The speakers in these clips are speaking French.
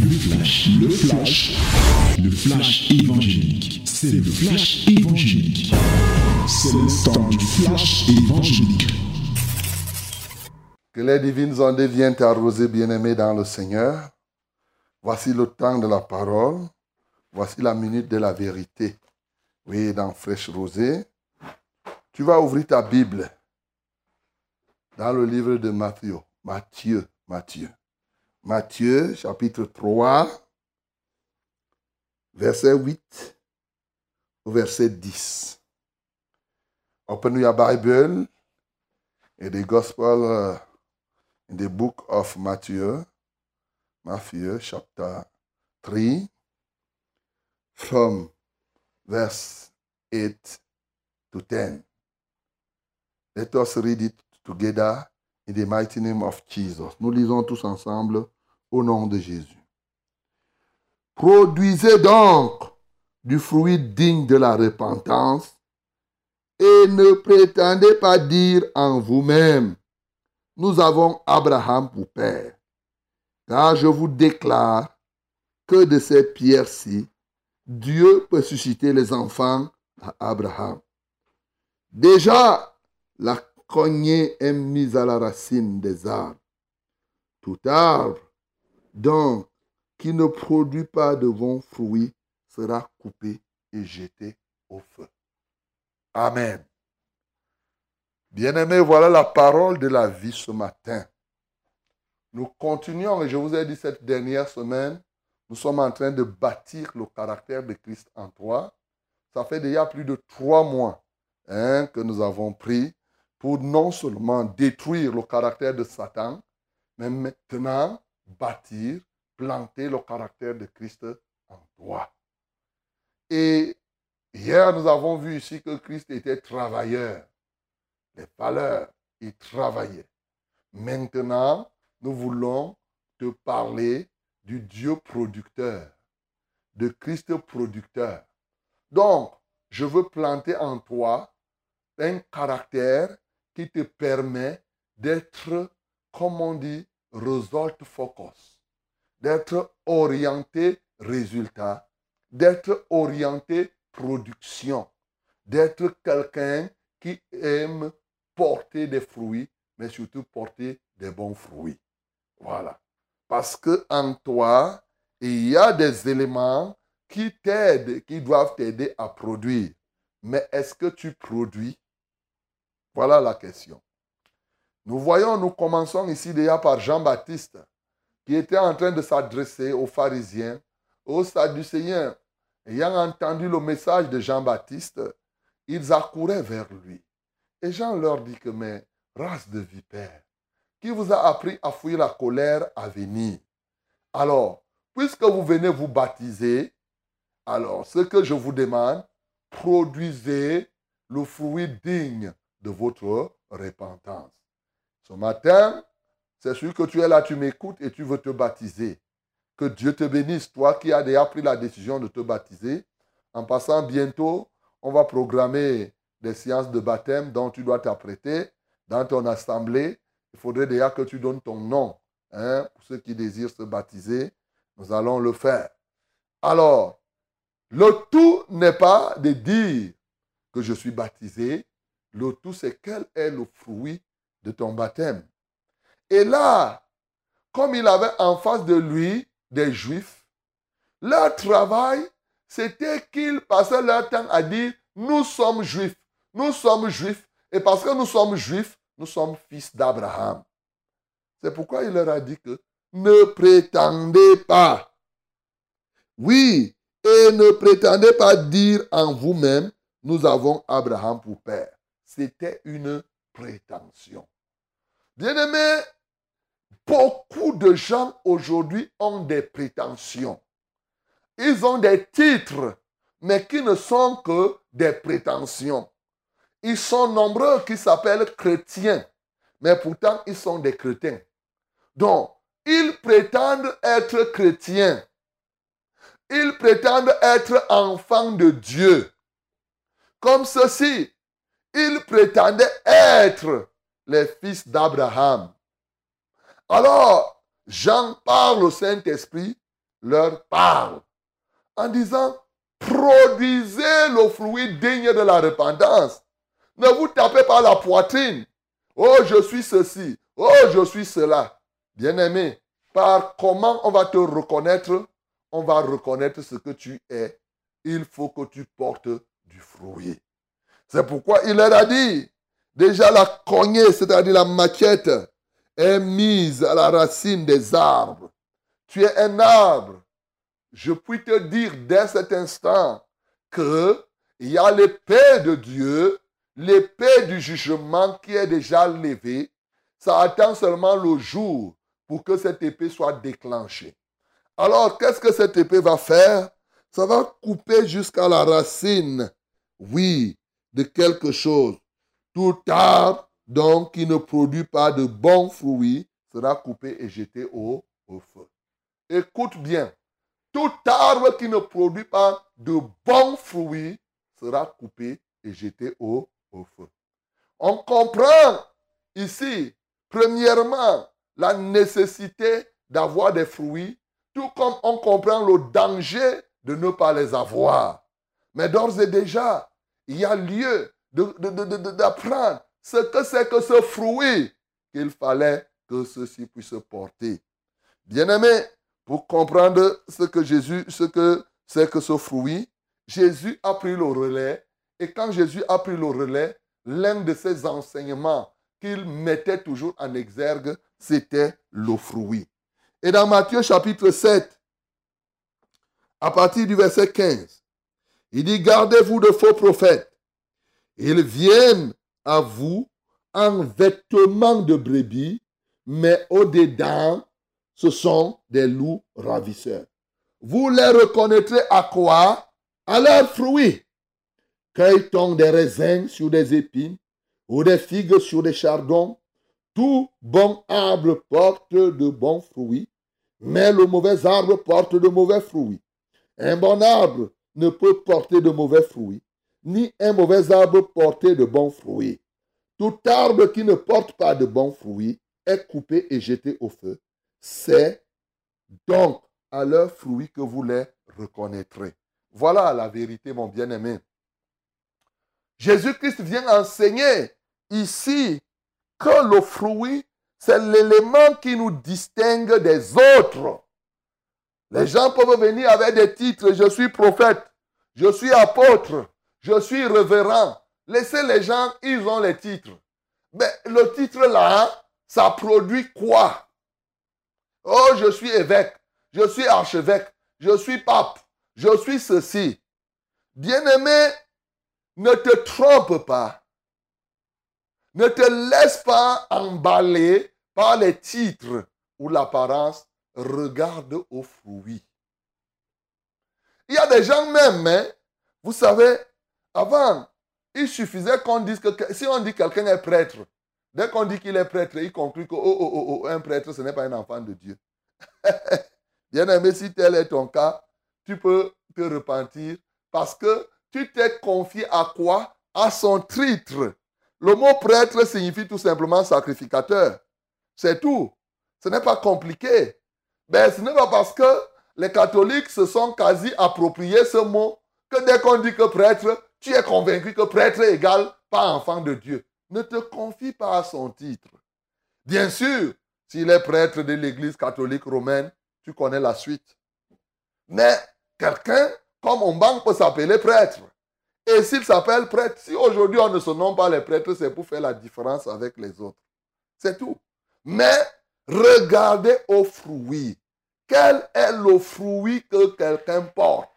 Le flash, le flash, le flash évangélique. C'est le flash évangélique. C'est le temps du flash évangélique. Que les divines ondes viennent arroser bien-aimés dans le Seigneur. Voici le temps de la parole. Voici la minute de la vérité. Oui, dans Fraîche Rosée. Tu vas ouvrir ta Bible dans le livre de Matthieu. Matthieu, Matthieu. Matthieu, chapitre 3, verset 8 au verset 10. Open your Bible in the Gospel uh, in the book of Matthew, Matthew chapter 3, from verse 8 to 10. Let us read it together in the mighty name of Jesus. Nous lisons tous ensemble au nom de Jésus. Produisez donc du fruit digne de la repentance et ne prétendez pas dire en vous-même, nous avons Abraham pour père. Car je vous déclare que de ces pierres-ci, Dieu peut susciter les enfants à Abraham. Déjà, la cognée est mise à la racine des arbres. Tout arbre, donc, qui ne produit pas de bons fruits, sera coupé et jeté au feu. Amen. Bien-aimés, voilà la parole de la vie ce matin. Nous continuons, et je vous ai dit cette dernière semaine, nous sommes en train de bâtir le caractère de Christ en toi. Ça fait déjà plus de trois mois hein, que nous avons pris pour non seulement détruire le caractère de Satan, mais maintenant bâtir, planter le caractère de Christ en toi. Et hier, nous avons vu ici que Christ était travailleur. Les valeurs, il travaillait. Maintenant, nous voulons te parler du Dieu producteur, de Christ producteur. Donc, je veux planter en toi un caractère qui te permet d'être, comme on dit, result focus, d'être orienté résultat, d'être orienté production, d'être quelqu'un qui aime porter des fruits, mais surtout porter des bons fruits. Voilà. Parce que en toi, il y a des éléments qui t'aident, qui doivent t'aider à produire. Mais est-ce que tu produis? Voilà la question. Nous voyons, nous commençons ici déjà par Jean-Baptiste, qui était en train de s'adresser aux pharisiens, aux sadducéens. Ayant entendu le message de Jean-Baptiste, ils accouraient vers lui. Et Jean leur dit que, mais race de vipères, qui vous a appris à fuir la colère à venir? Alors, puisque vous venez vous baptiser, alors ce que je vous demande, produisez le fruit digne de votre repentance. Ce matin, c'est sûr que tu es là, tu m'écoutes et tu veux te baptiser. Que Dieu te bénisse, toi qui as déjà pris la décision de te baptiser. En passant bientôt, on va programmer des séances de baptême dont tu dois t'apprêter dans ton assemblée. Il faudrait déjà que tu donnes ton nom. Hein, pour ceux qui désirent se baptiser, nous allons le faire. Alors, le tout n'est pas de dire que je suis baptisé. Le tout, c'est quel est le fruit de ton baptême. Et là, comme il avait en face de lui des juifs, leur travail, c'était qu'ils passaient leur temps à dire, nous sommes juifs, nous sommes juifs, et parce que nous sommes juifs, nous sommes fils d'Abraham. C'est pourquoi il leur a dit que ne prétendez pas. Oui, et ne prétendez pas dire en vous-même, nous avons Abraham pour père. C'était une prétention. Bien-aimés, beaucoup de gens aujourd'hui ont des prétentions. Ils ont des titres, mais qui ne sont que des prétentions. Ils sont nombreux qui s'appellent chrétiens, mais pourtant ils sont des chrétiens. Donc, ils prétendent être chrétiens. Ils prétendent être enfants de Dieu. Comme ceci, ils prétendaient être les fils d'Abraham. Alors, Jean parle au Saint-Esprit leur parle en disant, produisez le fruit digne de la repentance. Ne vous tapez pas la poitrine. Oh, je suis ceci. Oh, je suis cela. Bien-aimé, par comment on va te reconnaître, on va reconnaître ce que tu es. Il faut que tu portes du fruit. C'est pourquoi il leur a dit, déjà la cognée, c'est-à-dire la maquette, est mise à la racine des arbres. Tu es un arbre. Je puis te dire dès cet instant que il y a l'épée de Dieu, l'épée du jugement qui est déjà levée. Ça attend seulement le jour pour que cette épée soit déclenchée. Alors, qu'est-ce que cette épée va faire? Ça va couper jusqu'à la racine, oui, de quelque chose. Tout arbre, donc, qui ne produit pas de bons fruits, sera coupé et jeté au, feu. Écoute bien, tout arbre qui ne produit pas de bons fruits sera coupé et jeté au feu. On comprend ici, premièrement, la nécessité d'avoir des fruits, tout comme on comprend le danger de ne pas les avoir. Mais d'ores et déjà, il y a lieu d'apprendre ce que c'est que ce fruit qu'il fallait que ceci puisse porter. Bien-aimé, pour comprendre ce que Jésus, ce que c'est que ce fruit, Jésus a pris le relais. Et quand Jésus a pris le relais, l'un de ses enseignements qu'il mettait toujours en exergue, c'était le fruit. Et dans Matthieu chapitre 7, à partir du verset 15, il dit, gardez-vous de faux prophètes. Ils viennent à vous en vêtements de brebis, mais au-dedans, ce sont des loups ravisseurs. Vous les reconnaîtrez à quoi? À leurs fruits. Cueille-t-on des raisins sur des épines ou des figues sur des chardons? Tout bon arbre porte de bons fruits, mais le mauvais arbre porte de mauvais fruits. Un bon arbre ne peut porter de mauvais fruits, ni un mauvais arbre porter de bons fruits. Tout arbre qui ne porte pas de bons fruits est coupé et jeté au feu. C'est donc à leurs fruits que vous les reconnaîtrez. Voilà la vérité, mon bien-aimé. Jésus-Christ vient enseigner ici que le fruit, c'est l'élément qui nous distingue des autres. Les gens peuvent venir avec des titres, je suis prophète, je suis apôtre, je suis révérend. Laissez les gens, ils ont les titres. Mais le titre là, ça produit quoi? Oh, je suis évêque, je suis archevêque, je suis pape, je suis ceci. Bien-aimé, ne te trompe pas. Ne te laisse pas emballer par les titres ou l'apparence. Regarde aux fruits. Il y a des gens même, hein, vous savez, avant, il suffisait qu'on dise que si on dit quelqu'un est prêtre, dès qu'on dit qu'il est prêtre, il conclut que oh, oh, oh, oh un prêtre, ce n'est pas un enfant de Dieu. Bien aimé, si tel est ton cas, tu peux te repentir parce que tu t'es confié à quoi? À son titre. Le mot prêtre signifie tout simplement sacrificateur. C'est tout. Ce n'est pas compliqué. Ben, ce n'est pas parce que les catholiques se sont quasi appropriés ce mot que dès qu'on dit que prêtre, tu es convaincu que prêtre égale pas enfant de Dieu. Ne te confie pas à son titre. Bien sûr, s'il est prêtre de l'Église catholique romaine, tu connais la suite. Mais quelqu'un comme on banque peut s'appeler prêtre. Et s'il s'appelle prêtre, si aujourd'hui on ne se nomme pas les prêtres, c'est pour faire la différence avec les autres. C'est tout. Mais regardez au fruit. Quel est le fruit que quelqu'un porte?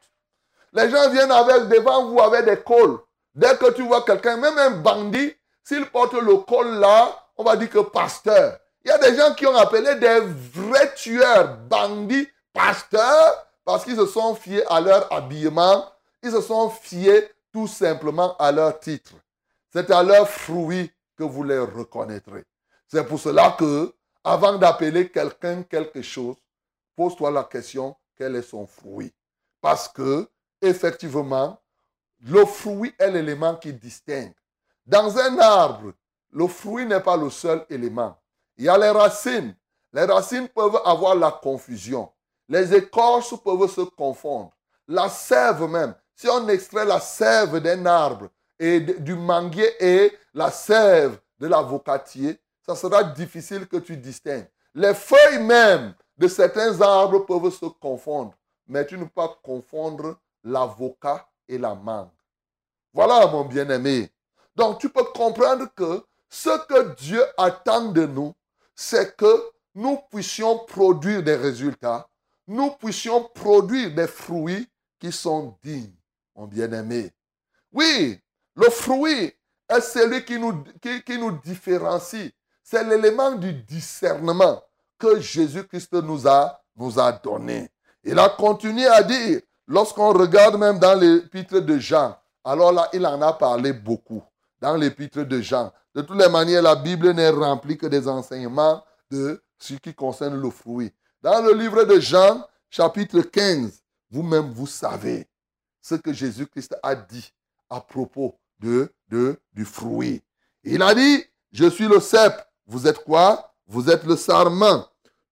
Les gens viennent avec devant vous avec des cols. Dès que tu vois quelqu'un, même un bandit, s'il porte le col là, on va dire que pasteur. Il y a des gens qui ont appelé des vrais tueurs, bandits, pasteurs, parce qu'ils se sont fiés à leur habillement, ils se sont fiés tout simplement à leur titre. C'est à leur fruit que vous les reconnaîtrez. C'est pour cela que, avant d'appeler quelqu'un quelque chose, pose-toi la question, quel est son fruit? Parce que, effectivement, le fruit est l'élément qui distingue. Dans un arbre, le fruit n'est pas le seul élément. Il y a les racines. Les racines peuvent avoir la confusion. Les écorces peuvent se confondre. La sève même, si on extrait la sève d'un arbre et du manguier et la sève de l'avocatier, ça sera difficile que tu distingues. Les feuilles même de certains arbres peuvent se confondre, mais tu ne peux pas confondre l'avocat et la mangue. Voilà, mon bien-aimé. Donc, tu peux comprendre que ce que Dieu attend de nous, c'est que nous puissions produire des résultats, nous puissions produire des fruits qui sont dignes, mon bien-aimé. Oui, le fruit est celui qui nous, qui, nous différencie. C'est l'élément du discernement que Jésus-Christ nous a, nous a donné. Il a continué à dire, lorsqu'on regarde même dans l'épître de Jean, alors là, il en a parlé beaucoup dans l'épître de Jean. De toutes les manières, la Bible n'est remplie que des enseignements de ce qui concerne le fruit. Dans le livre de Jean, chapitre 15, vous-même, vous savez ce que Jésus-Christ a dit à propos de, de, du fruit. Il a dit, je suis le cep. Vous êtes quoi? Vous êtes le sarment.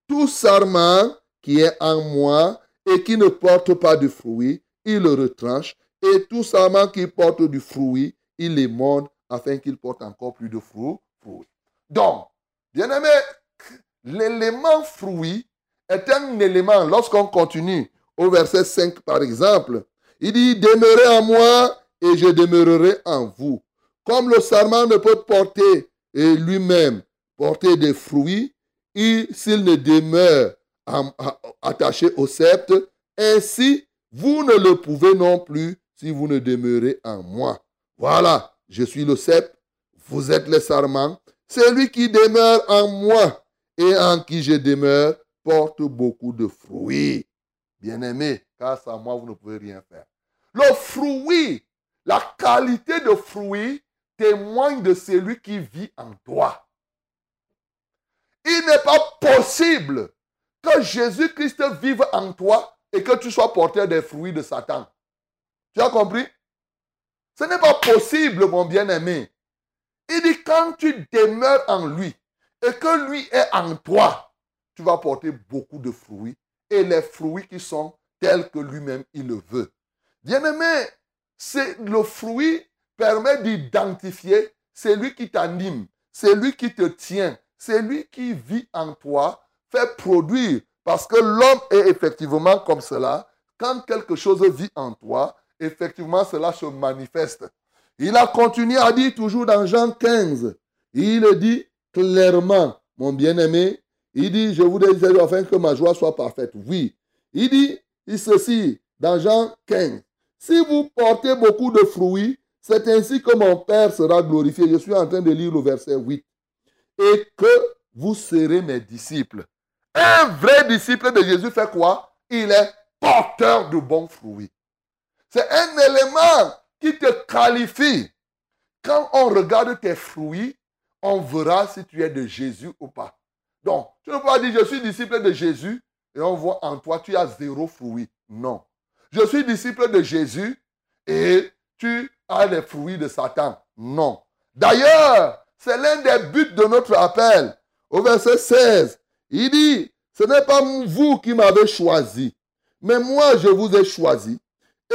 Tout sarment qui est en moi et qui ne porte pas de fruit, il le retranche. Et tout sarment qui porte du fruit, il les monte afin qu'il porte encore plus de fruits. Donc, bien aimé, l'élément fruit est un élément, lorsqu'on continue au verset 5 par exemple, il dit, demeurez en moi et je demeurerai en vous. Comme le sarment ne peut porter lui-même, porter des fruits, s'il ne demeure attaché au sceptre, ainsi vous ne le pouvez non plus si vous ne demeurez en moi. Voilà, je suis le cep, vous êtes le sarment. Celui qui demeure en moi et en qui je demeure porte beaucoup de fruits. Bien-aimé, car sans moi, vous ne pouvez rien faire. Le fruit, la qualité de fruit témoigne de celui qui vit en toi. Il n'est pas possible que Jésus-Christ vive en toi et que tu sois porteur des fruits de Satan. Tu as compris? Ce n'est pas possible, mon bien-aimé. Il dit, quand tu demeures en lui et que lui est en toi, tu vas porter beaucoup de fruits et les fruits qui sont tels que lui-même il le veut. Bien-aimé, c'est le fruit permet d'identifier celui qui t'anime, celui qui te tient, celui qui vit en toi, produire. Parce que l'homme est effectivement comme cela. Quand quelque chose vit en toi, effectivement, cela se manifeste. Il a continué à dire toujours dans Jean 15, il dit clairement, mon bien-aimé, il dit, je vous dis afin que ma joie soit parfaite. Oui. Il dit, il ceci, dans Jean 15, si vous portez beaucoup de fruits, c'est ainsi que mon Père sera glorifié. Je suis en train de lire le verset 8. Et que vous serez mes disciples. Un vrai disciple de Jésus fait quoi? Il est porteur de bons fruits. C'est un élément qui te qualifie. Quand on regarde tes fruits, on verra si tu es de Jésus ou pas. Donc, tu ne peux pas dire je suis disciple de Jésus et on voit en toi tu as zéro fruit. Non. Je suis disciple de Jésus et tu as les fruits de Satan. Non. D'ailleurs, c'est l'un des buts de notre appel. Au verset 16, il dit, ce n'est pas vous qui m'avez choisi, mais moi je vous ai choisi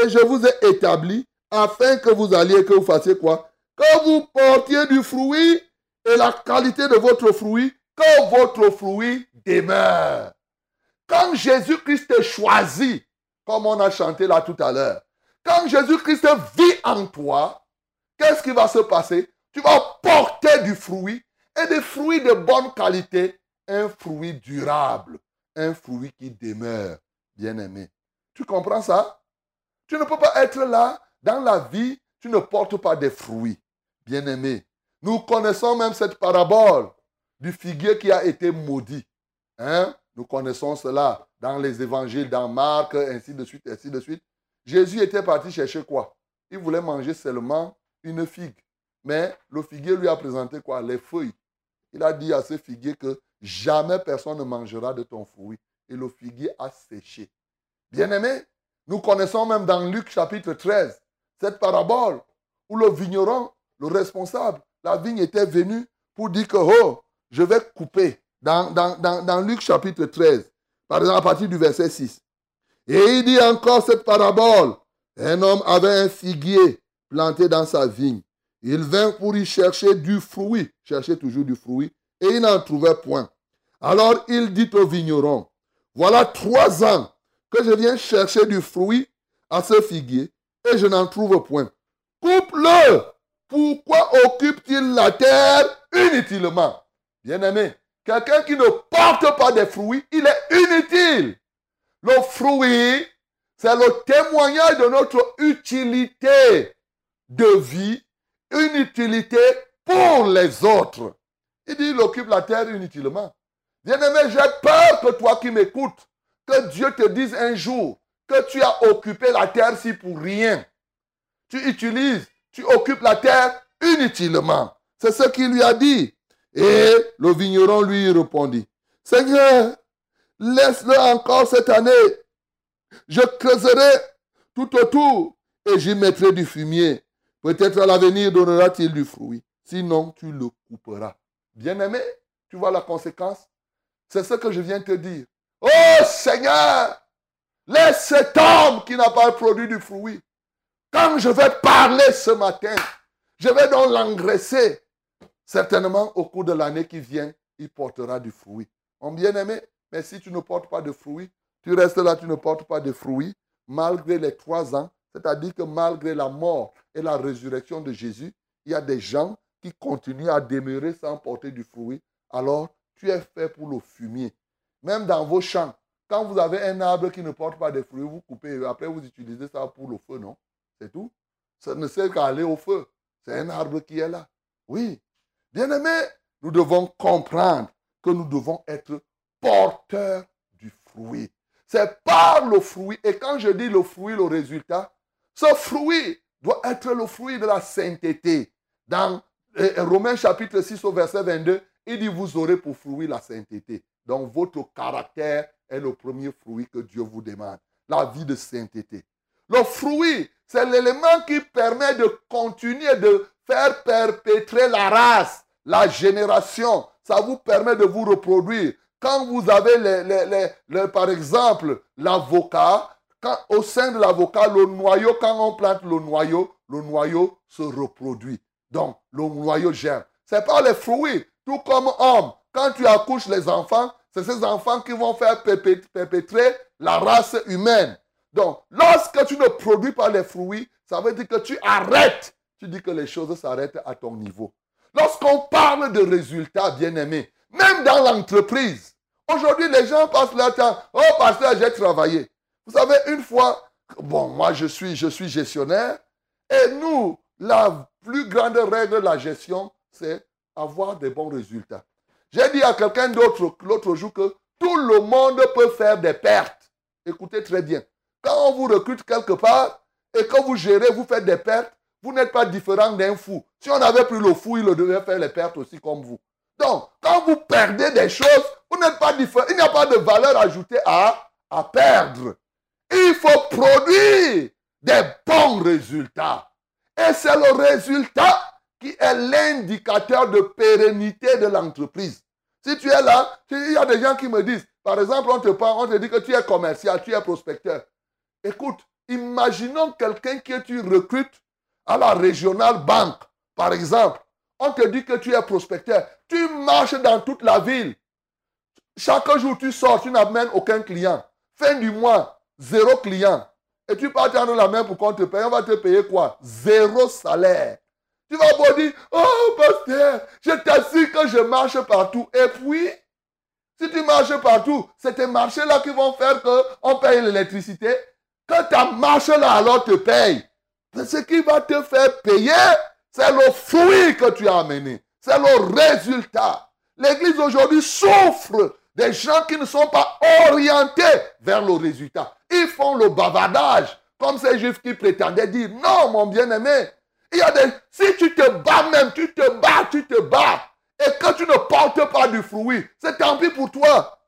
et je vous ai établi afin que vous alliez, que vous fassiez quoi? Que vous portiez du fruit et la qualité de votre fruit, que votre fruit demeure. Quand Jésus-Christ te choisit, comme on a chanté là tout à l'heure, quand Jésus-Christ vit en toi, qu'est-ce qui va se passer? Tu vas porter du fruit et des fruits de bonne qualité, un fruit durable, un fruit qui demeure, bien aimé. Tu comprends ça? Tu ne peux pas être là dans la vie, tu ne portes pas des fruits. Bien-aimé, nous connaissons même cette parabole du figuier qui a été maudit. Hein? Nous connaissons cela dans les évangiles, dans Marc, ainsi de suite, ainsi de suite. Jésus était parti chercher quoi? Il voulait manger seulement une figue. Mais le figuier lui a présenté quoi? Les feuilles. Il a dit à ce figuier que jamais personne ne mangera de ton fruit. Et le figuier a séché. Bien-aimé, nous connaissons même dans Luc chapitre 13 cette parabole où le vigneron, le responsable, la vigne était venu pour dire que, oh, je vais couper. Dans, dans, Luc chapitre 13, Par exemple, à partir du verset 6. Et il dit encore cette parabole. Un homme avait un figuier planté dans sa vigne. Il vint pour y chercher du fruit, chercher toujours du fruit, et il n'en trouvait point. Alors il dit au vigneron, voilà trois ans que je viens chercher du fruit à ce figuier, et je n'en trouve point. Coupe-le. Pourquoi occupe-t-il la terre inutilement? Bien-aimé, quelqu'un qui ne porte pas de fruits, il est inutile. Le fruit, c'est le témoignage de notre utilité de vie, une utilité pour les autres. Il dit, il occupe la terre inutilement. Bien-aimé, j'ai peur que toi qui m'écoutes, que Dieu te dise un jour que tu as occupé la terre si pour rien. Tu utilises, tu occupes la terre inutilement. C'est ce qu'il lui a dit. Et le vigneron lui répondit, Seigneur, laisse-le encore cette année. Je creuserai tout autour et j'y mettrai du fumier. Peut-être à l'avenir donnera-t-il du fruit. Sinon, tu le couperas. Bien-aimé, tu vois la conséquence? C'est ce que je viens te dire. Oh Seigneur, laisse cet homme qui n'a pas produit du fruit quand je vais parler ce matin, je vais donc l'engraisser. Certainement, au cours de l'année qui vient, il portera du fruit. Mon bien-aimé, mais si tu ne portes pas de fruits, tu restes là, tu ne portes pas de fruits, malgré les trois ans, c'est-à-dire que malgré la mort et la résurrection de Jésus, il y a des gens qui continuent à demeurer sans porter du fruit. Alors, tu es fait pour le fumier. Même dans vos champs, quand vous avez un arbre qui ne porte pas de fruits, vous coupez, après vous utilisez ça pour le feu, non? C'est tout. Ça ne sert qu'à aller au feu. C'est un arbre qui est là. Oui. Bien-aimé, nous devons comprendre que nous devons être porteurs du fruit. C'est par le fruit. Et quand je dis le fruit, le résultat, ce fruit doit être le fruit de la sainteté. Dans Romains chapitre 6 au verset 22, il dit, vous aurez pour fruit la sainteté. Donc votre caractère est le premier fruit que Dieu vous demande. La vie de sainteté. Le fruit, c'est l'élément qui permet de continuer de faire perpétrer la race, la génération. Ça vous permet de vous reproduire. Quand vous avez, les, par exemple, l'avocat, au sein de l'avocat, le noyau, quand on plante le noyau, le noyau se reproduit. Donc, le noyau germe. C'est pas les fruits. Tout comme homme, quand tu accouches les enfants, c'est ces enfants qui vont faire perpétrer la race humaine. Donc, lorsque tu ne produis pas les fruits, ça veut dire que tu arrêtes. Tu dis que les choses s'arrêtent à ton niveau. Lorsqu'on parle de résultats, bien-aimés, même dans l'entreprise, aujourd'hui, les gens passent leur temps. Oh, pasteur, j'ai travaillé. Vous savez, une fois, bon, moi, je suis, je suis gestionnaire. Et nous, la plus grande règle de la gestion, c'est avoir des bons résultats. J'ai dit à quelqu'un d'autre l'autre jour que tout le monde peut faire des pertes. Écoutez très bien. Quand on vous recrute quelque part et que vous gérez, vous faites des pertes, vous n'êtes pas différent d'un fou. Si on avait pris le fou, il devait faire les pertes aussi comme vous. Donc, quand vous perdez des choses, vous n'êtes pas différent. Il n'y a pas de valeur ajoutée à, à perdre. Il faut produire des bons résultats. Et c'est le résultat qui est l'indicateur de pérennité de l'entreprise. Si tu es là, il y a des gens qui me disent, par exemple, on te parle, on te dit que tu es commercial, tu es prospecteur. Écoute, imaginons quelqu'un que tu recrutes à la régionale banque, par exemple. On te dit que tu es prospecteur. Tu marches dans toute la ville. Chaque jour, tu sors, tu n'amènes aucun client. Fin du mois, zéro client. Tu pars tendre la main pour qu'on te paye. On va te payer quoi? Zéro salaire. Tu vas pas dire, oh pasteur, je t'assure que je marche partout. Et puis, si tu marches partout, c'est tes marchés là qui vont faire qu'on paye l'électricité, que ta marche là alors te paye. ce qui va te faire payer, c'est le fruit que tu as amené. C'est le résultat. L'église aujourd'hui souffre des gens qui ne sont pas orientés vers le résultat. Ils font le bavardage, comme ces juifs qui prétendaient dire non, mon bien-aimé. Il y a des. Si tu te bats même, tu te bats, tu te bats. Et que tu ne portes pas du fruit, c'est tant pis pour toi.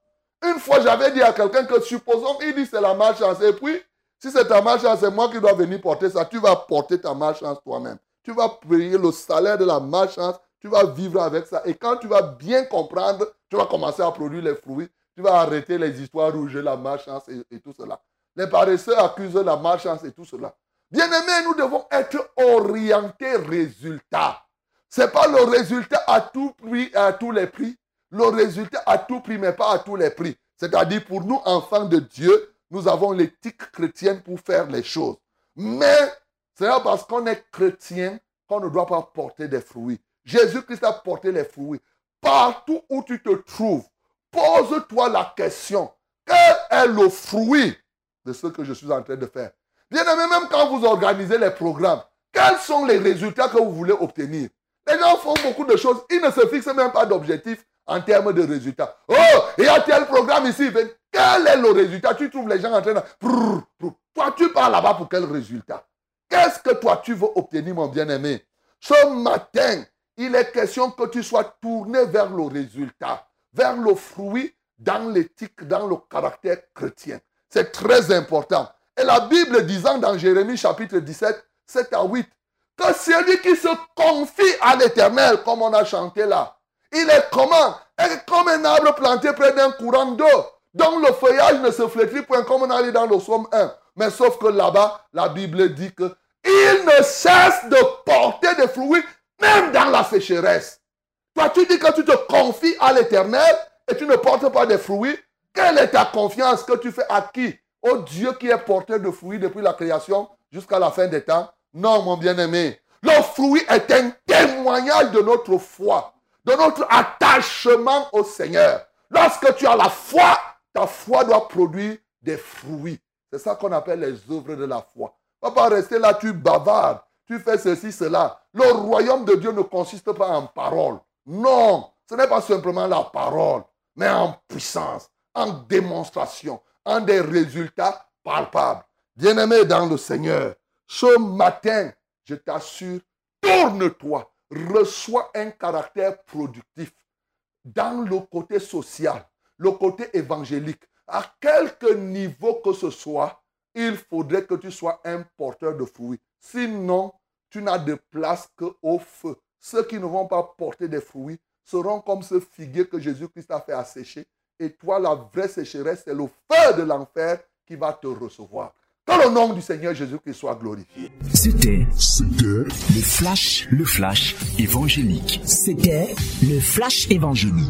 Une fois, j'avais dit à quelqu'un que supposons, il dit c'est la malchance. Et puis, si c'est ta malchance, c'est moi qui dois venir porter ça. Tu vas porter ta malchance toi-même. Tu vas payer le salaire de la malchance. Tu vas vivre avec ça. Et quand tu vas bien comprendre, tu vas commencer à produire les fruits. tu vas arrêter les histoires rouges, la malchance et, tout cela. Les paresseux accusent la malchance et tout cela. Bien-aimés, nous devons être orientés résultat. Ce n'est pas le résultat à tout prix, à tous les prix. Le résultat à tout prix, mais pas à tous les prix. C'est-à-dire, pour nous, enfants de Dieu, nous avons l'éthique chrétienne pour faire les choses. Mais c'est parce qu'on est chrétien qu'on ne doit pas porter des fruits. Jésus-Christ a porté les fruits. Partout où tu te trouves, pose-toi la question, quel est le fruit de ce que je suis en train de faire? Bien aimé, même quand vous organisez les programmes, quels sont les résultats que vous voulez obtenir? Les gens font beaucoup de choses, ils ne se fixent même pas d'objectifs en termes de résultats. Oh, il y a tel programme ici. Quel est le résultat? Tu trouves les gens en train de... Toi, tu pars là-bas pour quel résultat? Qu'est-ce que toi, tu veux obtenir, mon bien-aimé? Ce matin, il est question que tu sois tourné vers le résultat, vers le fruit dans l'éthique, dans le caractère chrétien. C'est très important. Et la Bible disant dans Jérémie chapitre 17, 7 à 8, que celui qui se confie à l'éternel, comme on a chanté là, il est comment? Comme un arbre planté près d'un courant d'eau, dont le feuillage ne se flétrit point comme on a dit dans le psaume 1. Mais sauf que là-bas, la Bible dit que il ne cesse de porter des fruits, même dans la sécheresse. Toi, tu dis que tu te confies à l'éternel et tu ne portes pas de fruits. Quelle est ta confiance que tu fais à qui Au Dieu qui est porteur de fruits depuis la création jusqu'à la fin des temps? Non, mon bien-aimé. Le fruit est un témoignage de notre foi, de notre attachement au Seigneur. Lorsque tu as la foi, ta foi doit produire des fruits. C'est ça qu'on appelle les œuvres de la foi. Va pas rester là, tu bavardes, tu fais ceci, cela. Le royaume de Dieu ne consiste pas en parole. Non, ce n'est pas simplement la parole, mais en puissance, en démonstration, en des résultats palpables. Bien-aimé dans le Seigneur, ce matin, je t'assure, tourne-toi, reçois un caractère productif dans le côté social, le côté évangélique, à quelque niveau que ce soit, il faudrait que tu sois un porteur de fruits. Sinon, tu n'as de place qu'au feu. Ceux qui ne vont pas porter des fruits seront comme ce figuier que Jésus-Christ a fait assécher. Et toi, la vraie sécheresse, c'est le feu de l'enfer qui va te recevoir. Que le nom du Seigneur Jésus-Christ soit glorifié. C'était, le flash, le flash évangélique. C'était le flash évangélique.